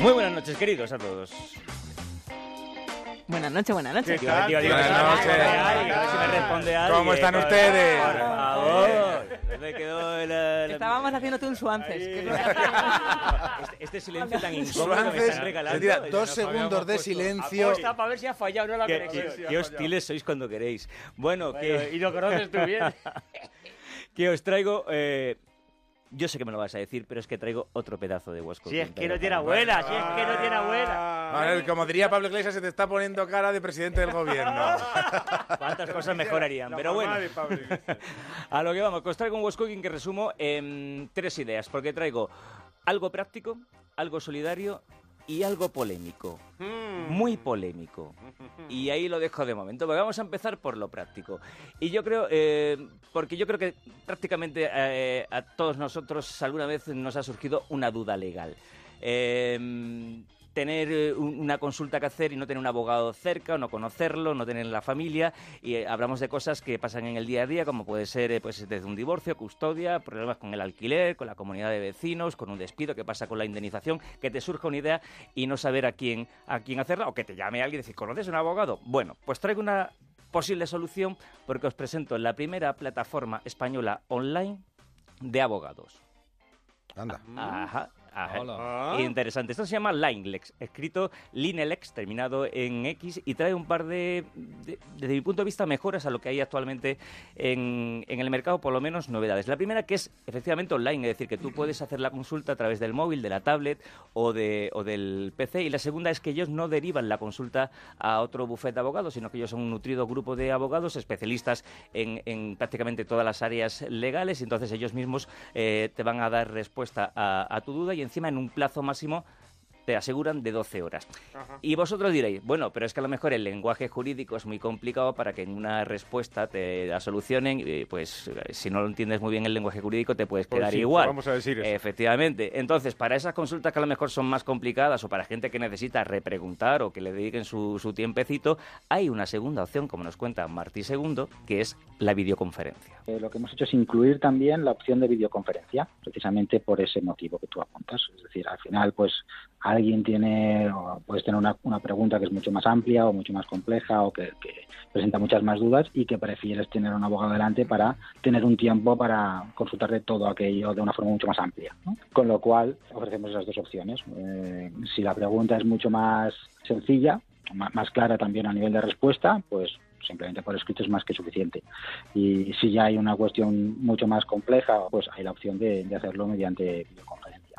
Muy buenas noches, queridos a todos. Buenas noches, buenas noches. Digo, digo, digo, Buenas a ver noches. si me responde alguien, a ver si me responde alguien. ¿Cómo están Por- ustedes? Por favor. Me quedó Estábamos haciéndote un suances. Este, este silencio tan incómodo que me Suances, están regalando. se tira Yo dos segundos de silencio. Apuesta para ver si ha fallado no la Qué, conexión. qué- qué hostiles sois cuando queréis. Bueno, Bueno, que, y lo conoces tú bien. que os traigo... eh, yo sé que me lo vas a decir, pero es que traigo otro pedazo de Huesco. Si es que no tiene abuela, si es que no tiene abuela. Como diría Pablo Iglesias, se te está poniendo cara de presidente del gobierno. ¿Cuántas cosas mejorarían? Pero bueno, a lo que vamos, que os traigo un West Cooking que resumo en tres ideas, porque traigo algo práctico, algo solidario y algo polémico. Muy polémico. Y ahí lo dejo de momento. vamos a empezar por lo práctico. Y yo creo, eh, porque yo creo que prácticamente eh, a todos nosotros alguna vez nos ha surgido una duda legal. Eh, tener eh, un- una consulta que hacer y no tener un abogado cerca o no conocerlo, no tener la familia y eh, hablamos de cosas que pasan en el día a día como puede ser eh, pues desde un divorcio, custodia, problemas con el alquiler, con la comunidad de vecinos, con un despido, qué pasa con la indemnización, que te surja una idea y no saber a quién a quién hacerla o que te llame alguien y decir, ¿conoces un abogado? Bueno, pues traigo una posible solución porque os presento la primera plataforma española online de abogados. Anda. Ajá. Ajá. Ah. Interesante. Esto se llama Linelex, escrito Linelex, terminado en X, y trae un par de, de- desde mi punto de vista, mejoras a lo que hay actualmente en, en el mercado, por lo menos novedades. La primera que es efectivamente online, es decir, que tú puedes hacer la consulta a través del móvil, de la tablet o, de, o del PC. Y la segunda es que ellos no derivan la consulta a otro bufete de abogados, sino que ellos son un nutrido grupo de abogados especialistas en, en prácticamente todas las áreas legales. Y entonces ellos mismos eh, te van a dar respuesta a, a tu duda y encima en un plazo máximo te aseguran de 12 horas. Y vosotros diréis, bueno, pero es que a lo mejor el lenguaje jurídico es muy complicado para que en una respuesta te la solucionen, y pues si no lo entiendes muy bien el lenguaje jurídico te puedes Pues quedar sí, igual. vamos a decir eso. Efectivamente. Entonces, para esas consultas que a lo mejor son más complicadas o para gente que necesita repreguntar o que le dediquen su, su tiempecito, hay una segunda opción, como nos cuenta Martí II, que es la videoconferencia. Eh, lo que hemos hecho es incluir también la opción de videoconferencia, precisamente por ese motivo que tú apuntas. Es decir, al final, pues alguien tiene, o puedes tener una, una pregunta que es mucho más amplia o mucho más compleja o que, presenta muchas más dudas y que prefieres tener un abogado delante para tener un tiempo para consultar de todo aquello de una forma mucho más amplia. Con lo cual, ofrecemos esas dos opciones. Eh, si la pregunta es mucho más sencilla, más clara también a nivel de respuesta, pues simplemente por escrito es más que suficiente. Y si ya hay una cuestión mucho más compleja, pues hay la opción de hacerlo mediante videoconferencia.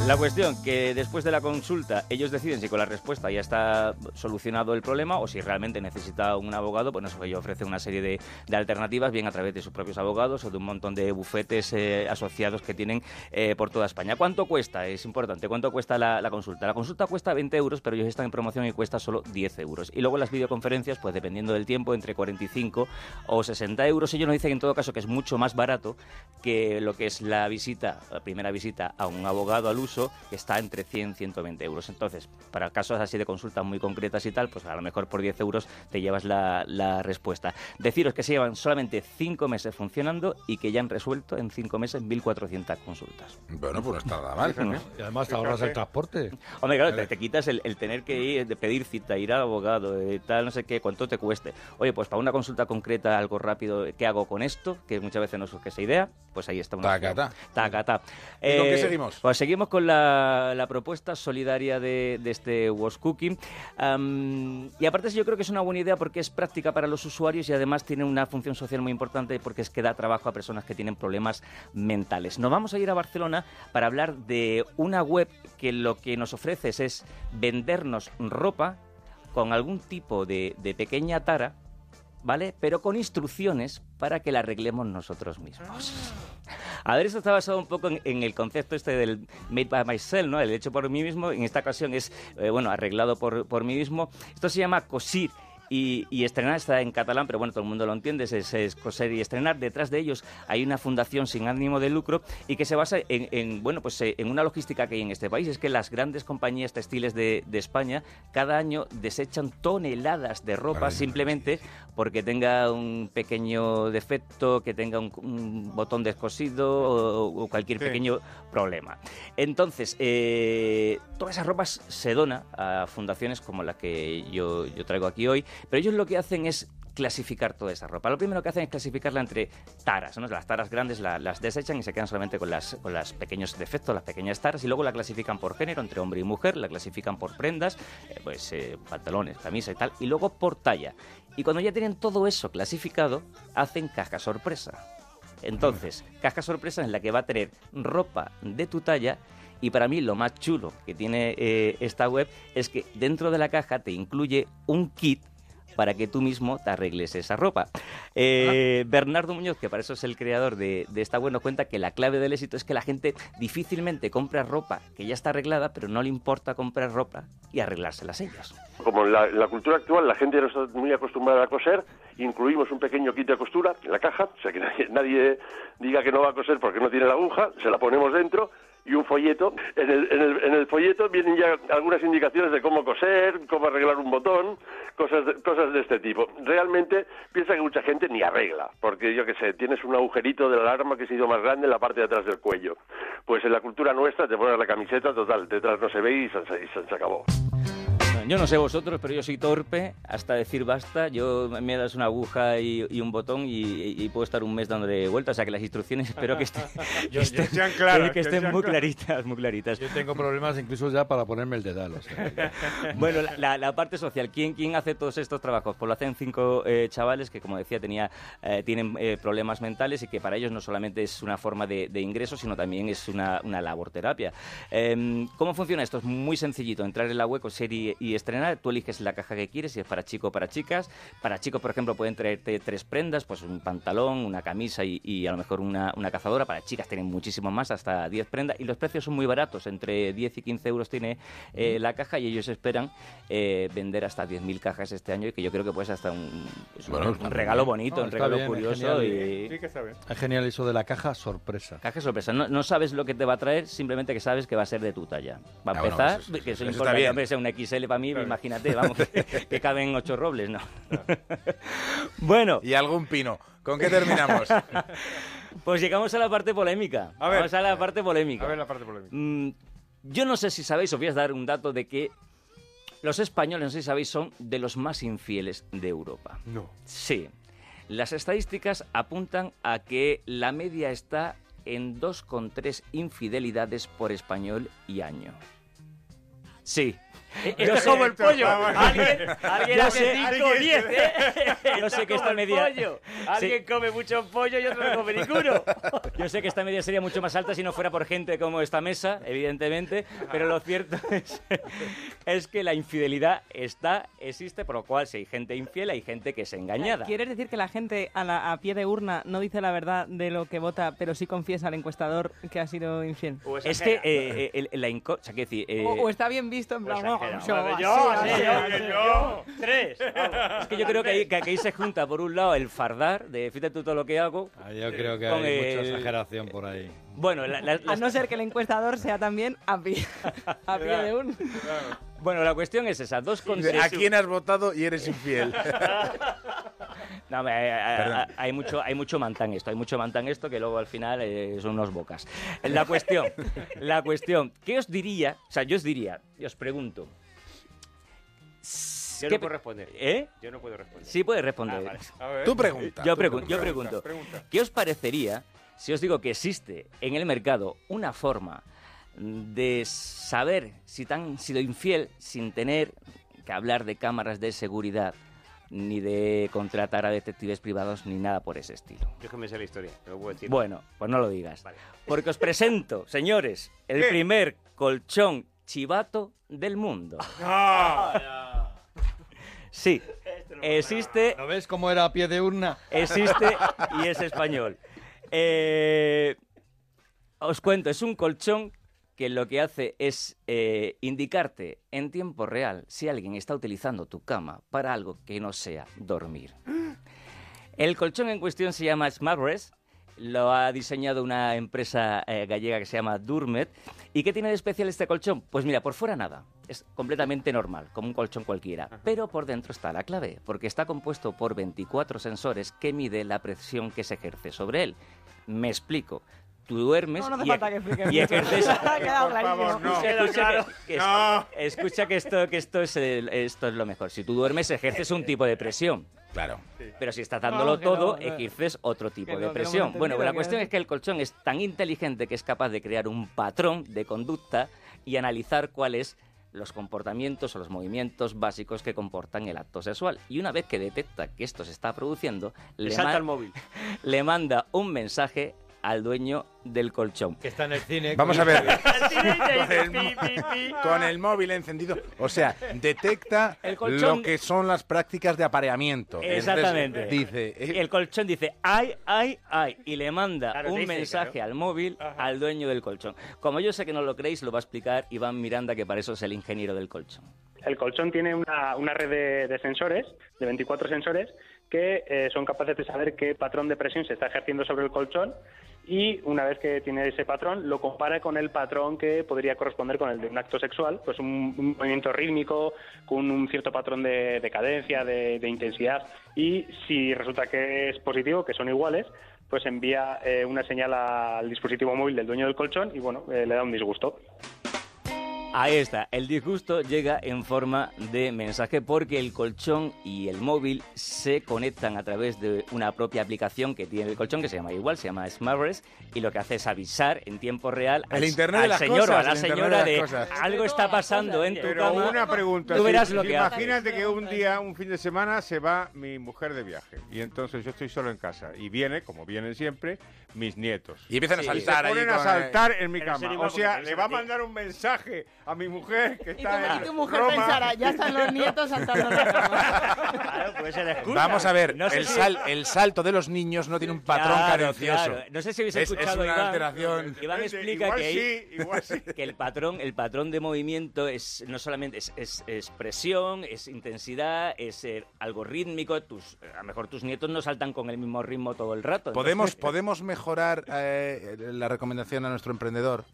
La cuestión que después de la consulta ellos deciden si con la respuesta ya está solucionado el problema o si realmente necesita un abogado, pues eso, ellos ofrecen una serie de, de alternativas, bien a través de sus propios abogados o de un montón de bufetes eh, asociados que tienen eh, por toda España. ¿Cuánto cuesta? Es importante. ¿Cuánto cuesta la, la consulta? La consulta cuesta 20 euros, pero ellos están en promoción y cuesta solo 10 euros. Y luego las videoconferencias, pues dependiendo del tiempo, entre 45 o 60 euros. Ellos nos dicen en todo caso que es mucho más barato que lo que es la visita, la primera visita a un abogado al uso, está entre 100 y 120 euros. Entonces, para casos así de consultas muy concretas y tal, pues a lo mejor por 10 euros te llevas la, la respuesta. Deciros que se llevan solamente 5 meses funcionando y que ya han resuelto en 5 meses 1.400 consultas. Bueno, pues no está nada mal. No. Y además te ahorras el transporte. Hombre, claro, te, te quitas el, el tener que ir, de pedir cita, ir al abogado, eh, tal, no sé qué, cuánto te cueste. Oye, pues para una consulta concreta, algo rápido, ¿qué hago con esto? Que muchas veces no surge esa idea, pues ahí está una Tacatá. opción. Tacatá. ¿Y con qué seguimos? Pues seguimos con la, propuesta solidaria de, este Was Cooking. Am, y aparte yo creo que es una buena idea porque es práctica para los usuarios y además tiene una función social muy importante porque es que da trabajo a personas que tienen problemas mentales. Nos vamos a ir a Barcelona para hablar de una web que lo que nos ofrece es vendernos ropa con algún tipo de, de pequeña tara, ¿vale? Pero con instrucciones para que la arreglemos nosotros mismos. A ver, esto está basado un poco en, en el concepto este del made by myself, ¿no? El hecho por mí mismo, en esta ocasión es, eh, bueno, arreglado por, por mí mismo. Esto se llama COSIR Y, y estrenar está en catalán, pero bueno, todo el mundo lo entiende, es, es coser y estrenar. Detrás de ellos hay una fundación sin ánimo de lucro y que se basa en, en, bueno, pues, eh, en una logística que hay en este país. Es que las grandes compañías textiles de, de España cada año desechan toneladas de ropa simplemente porque tenga un pequeño defecto, que tenga un, un botón descosido o, o cualquier Sí. pequeño problema. Entonces, eh, toda esa ropa se dona a fundaciones como la que yo, yo traigo aquí hoy, pero ellos lo que hacen es clasificar toda esa ropa. Lo primero que hacen es clasificarla entre taras, ¿no? Las taras grandes la- las desechan y se quedan solamente con las con los pequeños defectos, las pequeñas taras, y luego la clasifican por género, entre hombre y mujer, la clasifican por prendas, eh, pues eh, pantalones, camisa y tal, y luego por talla. Y cuando ya tienen todo eso clasificado, hacen caja sorpresa. Entonces, caja sorpresa en la que va a tener ropa de tu talla y para mí lo más chulo que tiene eh, esta web es que dentro de la caja te incluye un kit para que tú mismo te arregles esa ropa. Eh, Bernardo Muñoz, que para eso es el creador de, de esta nos cuenta que la clave del éxito es que la gente difícilmente compra ropa que ya está arreglada, pero no le importa comprar ropa y arreglárselas ellos. Como en la, en la cultura actual la gente no está muy acostumbrada a coser, incluimos un pequeño kit de costura en la caja, o sea que nadie, nadie diga que no va a coser porque no tiene la aguja, se la ponemos dentro y un folleto. En el, en el, en el folleto vienen ya algunas indicaciones de cómo coser, cómo arreglar un botón, cosas cosas de este tipo. Realmente piensa que mucha gente ni arregla, porque yo que sé, tienes un agujerito de la alarma que se ha ido más grande en la parte de atrás del cuello. Pues en la cultura nuestra te pones la camiseta, total, detrás no se ve y se, y se acabó. Yo no sé vosotros, pero yo soy torpe hasta decir basta. Yo me das una aguja y, y un botón y, y puedo estar un mes dándole vueltas. O sea que las instrucciones espero que estén, Yo- estén- sean claras, que que estén muy claras. claritas, muy claritas. Yo tengo problemas incluso ya para ponerme el dedal. o sea. Bueno, la, la- la parte social, ¿quién, ¿quién hace todos estos trabajos? Pues lo hacen cinco eh, chavales que, como decía, tenía, eh, tienen eh, problemas mentales y que para ellos no solamente es una forma de, de ingreso, sino también es una, una labor terapia. Em, ¿Cómo funciona esto? Es muy sencillito, entrar en la web, coser y, y estrenar, tú eliges la caja que quieres, si es para chico o para chicas. Para chicos, por ejemplo, pueden traerte tres prendas, pues un pantalón, una camisa y, y a lo mejor una, una cazadora. Para chicas tienen muchísimo más, hasta 10 prendas, y los precios son muy baratos, entre 10 y 15 euros tiene eh, la caja y ellos esperan eh, vender hasta 10.000 cajas este año y que yo creo que puede ser hasta un, regalo bonito, No, un regalo bien, es curioso genial. y... Sí que bien. Es genial eso de la caja sorpresa. Caja sorpresa, no, no sabes lo que te va a traer, simplemente que sabes que va a ser de tu talla. Va a Ah, bueno, empezar, eso- eso- que eso, eso importa, sea un XL para mí, imagínate, vamos, que, que caben ocho robles, ¿no? bueno, Y algún pino. ¿Con qué terminamos? pues llegamos a la parte polémica. A ver. Vamos a la parte polémica. A ver la parte polémica. Mm, yo no sé si sabéis, os voy a dar un dato de que los españoles, no sé si sabéis, son de los más infieles de Europa. No. Sí. Las estadísticas apuntan a que la media está en 2,3 infidelidades por español y año. Sí. Esto es como el pollo. Alguien, alguien Yo hace sé- 5 o 10, ¿eh? Yo sé que esta media- pollo. Alguien come mucho pollo y otro no come ninguno. Yo sé que esta media sería mucho más alta si no fuera por gente como esta mesa, evidentemente, pero lo cierto es, es que la infidelidad está, existe, por lo cual si hay gente infiel hay gente que es engañada. ¿Quieres decir que la gente a, la- a pie de urna no dice la verdad de lo que vota, pero sí confiesa al encuestador que ha sido infiel? O Es que eh, eh, la inco- o sea, decir, eh, O, o está bien visto en plan, no, yo, yo, así, sí, así. yo, yo. Tres. es que yo creo que ahí, que aquí se junta por un lado el fardar de fíjate tú todo lo que hago. Ah, Yo creo que hay el- mucha exageración por ahí. Bueno, la, la- A no ser que el encuestador sea también a pie, a pie de urna. bueno, la cuestión es esa, dos con ¿A quién has votado y eres infiel? No, hay, hay- Perdón. hay mucho, hay mucho mantán esto, hay mucho mantán esto que luego al final eh, son unos bocas. La cuestión, la cuestión, ¿qué os diría? O sea, yo os diría, y os pregunto. Yo ¿qué no puedo responder. ¿Eh? Yo no puedo responder. Sí puedes responder. Ah, vale. A ver. Tú pregunta. Yo, tú pregun- yo pregunta, pregunto, pregunta. ¿qué os parecería si os digo que existe en el mercado una forma de saber si te han sido infiel sin tener que hablar de cámaras de seguridad, ni de contratar a detectives privados, ni nada por ese estilo? Yo es que me sé la historia, te lo puedo decir. Bueno, pues no lo digas. Vale. Porque os presento, señores, el ¿Qué? primer colchón chivato del mundo. Sí, existe, ¿No ves cómo era a pie de urna? existe y es español. Eh, os cuento, es un colchón que lo que hace es eh, indicarte en tiempo real si alguien está utilizando tu cama para algo que no sea dormir. El colchón en cuestión se llama SmartRest, lo ha diseñado una empresa eh, gallega que se llama Durmet. ¿Y qué tiene de especial este colchón? Pues mira, por fuera nada, es completamente normal, como un colchón cualquiera, pero por dentro está la clave, porque está compuesto por 24 sensores que mide la presión que se ejerce sobre él. Me explico. Tú duermes No, no y, ejerces... Escucha, que, esto, escucha que esto, es, el- esto es lo mejor. Si tú duermes, ejerces un tipo de presión. Claro. Pero si estás dándolo No, que no, todo, ejerces otro tipo de presión. bueno, entendido, la cuestión es- es que el colchón es tan inteligente que es capaz de crear un patrón de conducta y analizar cuáles los comportamientos o los movimientos básicos que comportan el acto sexual. Y una vez que detecta que esto se está produciendo, Le le, salta ma- el móvil. le manda un mensaje al dueño del colchón. Que está en el cine. Vamos a ver. Dice, el. Con el móvil encendido. O sea, detecta El colchón- lo que son las prácticas de apareamiento. Entonces, Exactamente. dice. Y eh, el colchón dice, ay, ay, ay, y le manda Claro, un dice, mensaje claro. al móvil al dueño del colchón. Como yo sé que no lo creéis, lo va a explicar Iván Miranda, que para eso es el ingeniero del colchón. El colchón tiene una, una red de, de sensores, de 24 sensores, que eh, son capaces de saber qué patrón de presión se está ejerciendo sobre el colchón y una vez que tiene ese patrón, lo compara con el patrón que podría corresponder con el de un acto sexual, pues un, un movimiento rítmico, con un cierto patrón de, de cadencia, de, de intensidad. Y si resulta que es positivo, que son iguales, pues envía eh, una señal al dispositivo móvil del dueño del colchón y bueno, eh, le da un disgusto. Ahí está, el disgusto llega en forma de mensaje porque el colchón y el móvil se conectan a través de una propia aplicación que tiene el colchón que se llama igual, se llama SmartRest y lo que hace es avisar en tiempo real El al, Internet de al señor o a la señora de algo está pasando en tu Pero cama. una pregunta. Tú verás si lo que hace. Imagínate que un día, un fin de semana, se va mi mujer de viaje y entonces yo estoy solo en casa y viene, como vienen siempre, mis nietos. y empiezan a Y saltar se ponen a con, saltar en mi cama. O sea, le va a mandar un mensaje a mi mujer que Y tu, está y tu mujer Roma. pensará, ya están los nietos saltando en la cama. Claro, excusa. Vamos a ver, No sé el, si- sal- el salto de los niños no tiene un patrón Claro, cadencioso. claro. No sé si habéis Es- es escuchado una Iván. alteración. Iván explica igual que, hay- sí, igual sí. que el patrón, el patrón de movimiento es no solamente es, es- es presión, es intensidad, es eh, algo rítmico. Tus, a lo mejor tus nietos no saltan con el mismo ritmo todo el rato. ¿Podemos, entonces- podemos mejorar eh, la recomendación a nuestro emprendedor.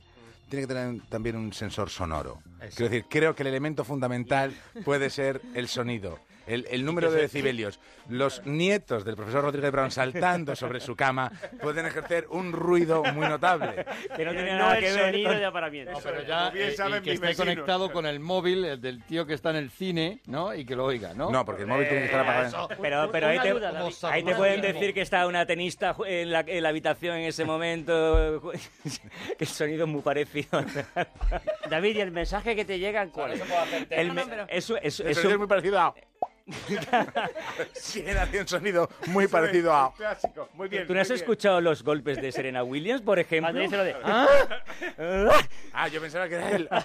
Tiene que tener también un sensor sonoro. Quiero decir, creo que el elemento fundamental puede ser el sonido. El, el número de decibelios. Los nietos del profesor Rodríguez Brown saltando sobre su cama pueden ejercer un ruido muy notable. que no tiene no nada el que ver sonido con- de aparamiento. Pero ya, bien eh, y saben que mis esté vecinos. conectado con el móvil el del tío que está en el cine, ¿no? Y que lo oiga, ¿no? No, porque el móvil tiene que estar apagado. Eso. Pero, pero ahí, te, ahí te pueden decir que está una tenista en la, en la habitación en ese momento. que el sonido es muy parecido. David, ¿y el mensaje que te llega cuál es? El No, no, pero- El eso- sonido es muy parecido a... Tiene hace un sonido muy parecido a... Clásico. Muy bien. ¿Tú no has escuchado los golpes de Serena Williams, por ejemplo? De... Ah, yo pensaba que era él.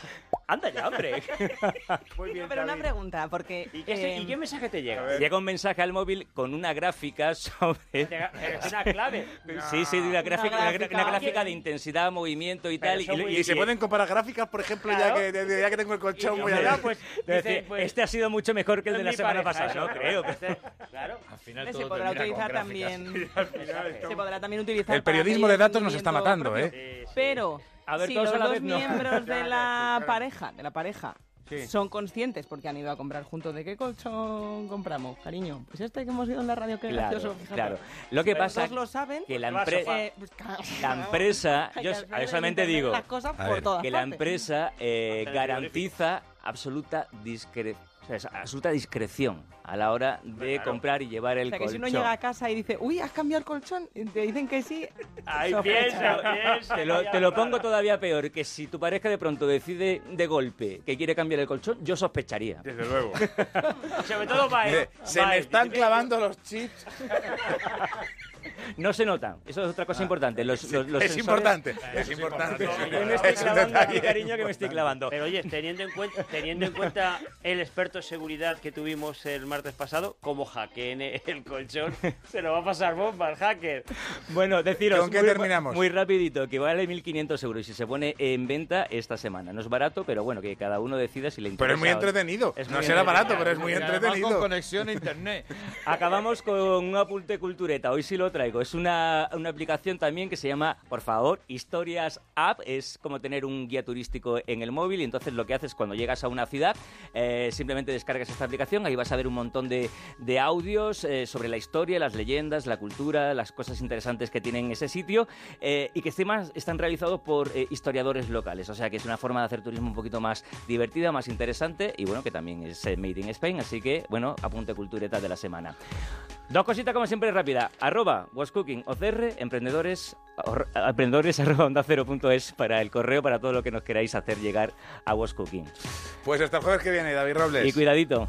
Anda ya, hombre. Muy bien, Pero una David. pregunta, porque... ¿Y qué, se- eh, ¿Y qué mensaje te llega? Llega un mensaje al móvil con una gráfica sobre... Es una clave. Sí, sí, una gráfica, una, gráfica. una gráfica de intensidad, movimiento y Pero tal. muy- Y se pueden comparar gráficas, por ejemplo, ya, Claro. que, de- de- ya que tengo el colchón, Y voy hombre, a pues, Es dice, decir, pues, este ha sido mucho mejor que el de la semana pareja, pasada, ¿no? Creo. Claro. Al final se todo podrá termina con utilizar también... Se podrá también utilizar El periodismo de datos nos está matando. ¿eh? Pero A ver, si todos los a la dos vez, no. miembros de la pareja, de la pareja, Sí. son conscientes porque han ido a comprar juntos de qué colchón compramos, cariño. Pues este que hemos ido en la radio, qué Claro, gracioso. fíjate. claro. Lo que pasa lo saben. que la, a empre- eh, pues, claro. la empresa, yo que solamente digo las cosas A por ver, todas que la empresa eh, garantiza absoluta discre- o sea, es absoluta discreción a la hora de comprar y llevar el O sea, que si colchón. uno llega a casa y dice, uy, has cambiado el colchón, y te dicen que sí, Ahí piensa, piensa. Te lo, te pongo todavía peor, que si tu pareja de pronto decide de golpe que quiere cambiar el colchón, yo sospecharía. Desde luego. Sobre todo para él. Se me están clavando los chips. No se nota. Eso es otra cosa importante. Los, los- los es sensores- importante, es importante. Es mi cariño, que me estoy clavando. Pero oye, teniendo en cuenta, teniendo en cuenta el experto en seguridad que tuvimos el martes pasado, como hackeen el colchón, se lo va a pasar bomba al hacker. Bueno, deciros. ¿Con qué muy, terminamos? Muy rapidito, que vale 1.500 euros y se pone en venta esta semana. No es barato, pero bueno, que cada uno decida si le interesa. Pero es muy entretenido. Es no muy será entretenido. barato, pero es muy entretenido. con conexión a internet. Acabamos con un apunte cultureta. Hoy sí lo traigo. Es una, una aplicación también que se llama, por favor, Historias App. Es como tener un guía turístico en el móvil. Y entonces lo que haces cuando llegas a una ciudad, eh, simplemente descargas esta aplicación. Ahí vas a ver un montón de, de audios eh, sobre la historia, las leyendas, la cultura, las cosas interesantes que tienen ese sitio. eh, y que encima están realizados por eh, historiadores locales. O sea que es una forma de hacer turismo un poquito más divertida, más interesante. Y bueno, que también es eh, Made in Spain. Así que, bueno, apunte cultureta de la semana. Dos cositas como siempre rápida. Arroba wascooking OCR, emprendedores, or- emprendedores arroba onda cero punto es para el correo para todo lo que nos queráis hacer llegar a wascooking. Pues hasta el jueves que viene, David Robles. Y cuidadito.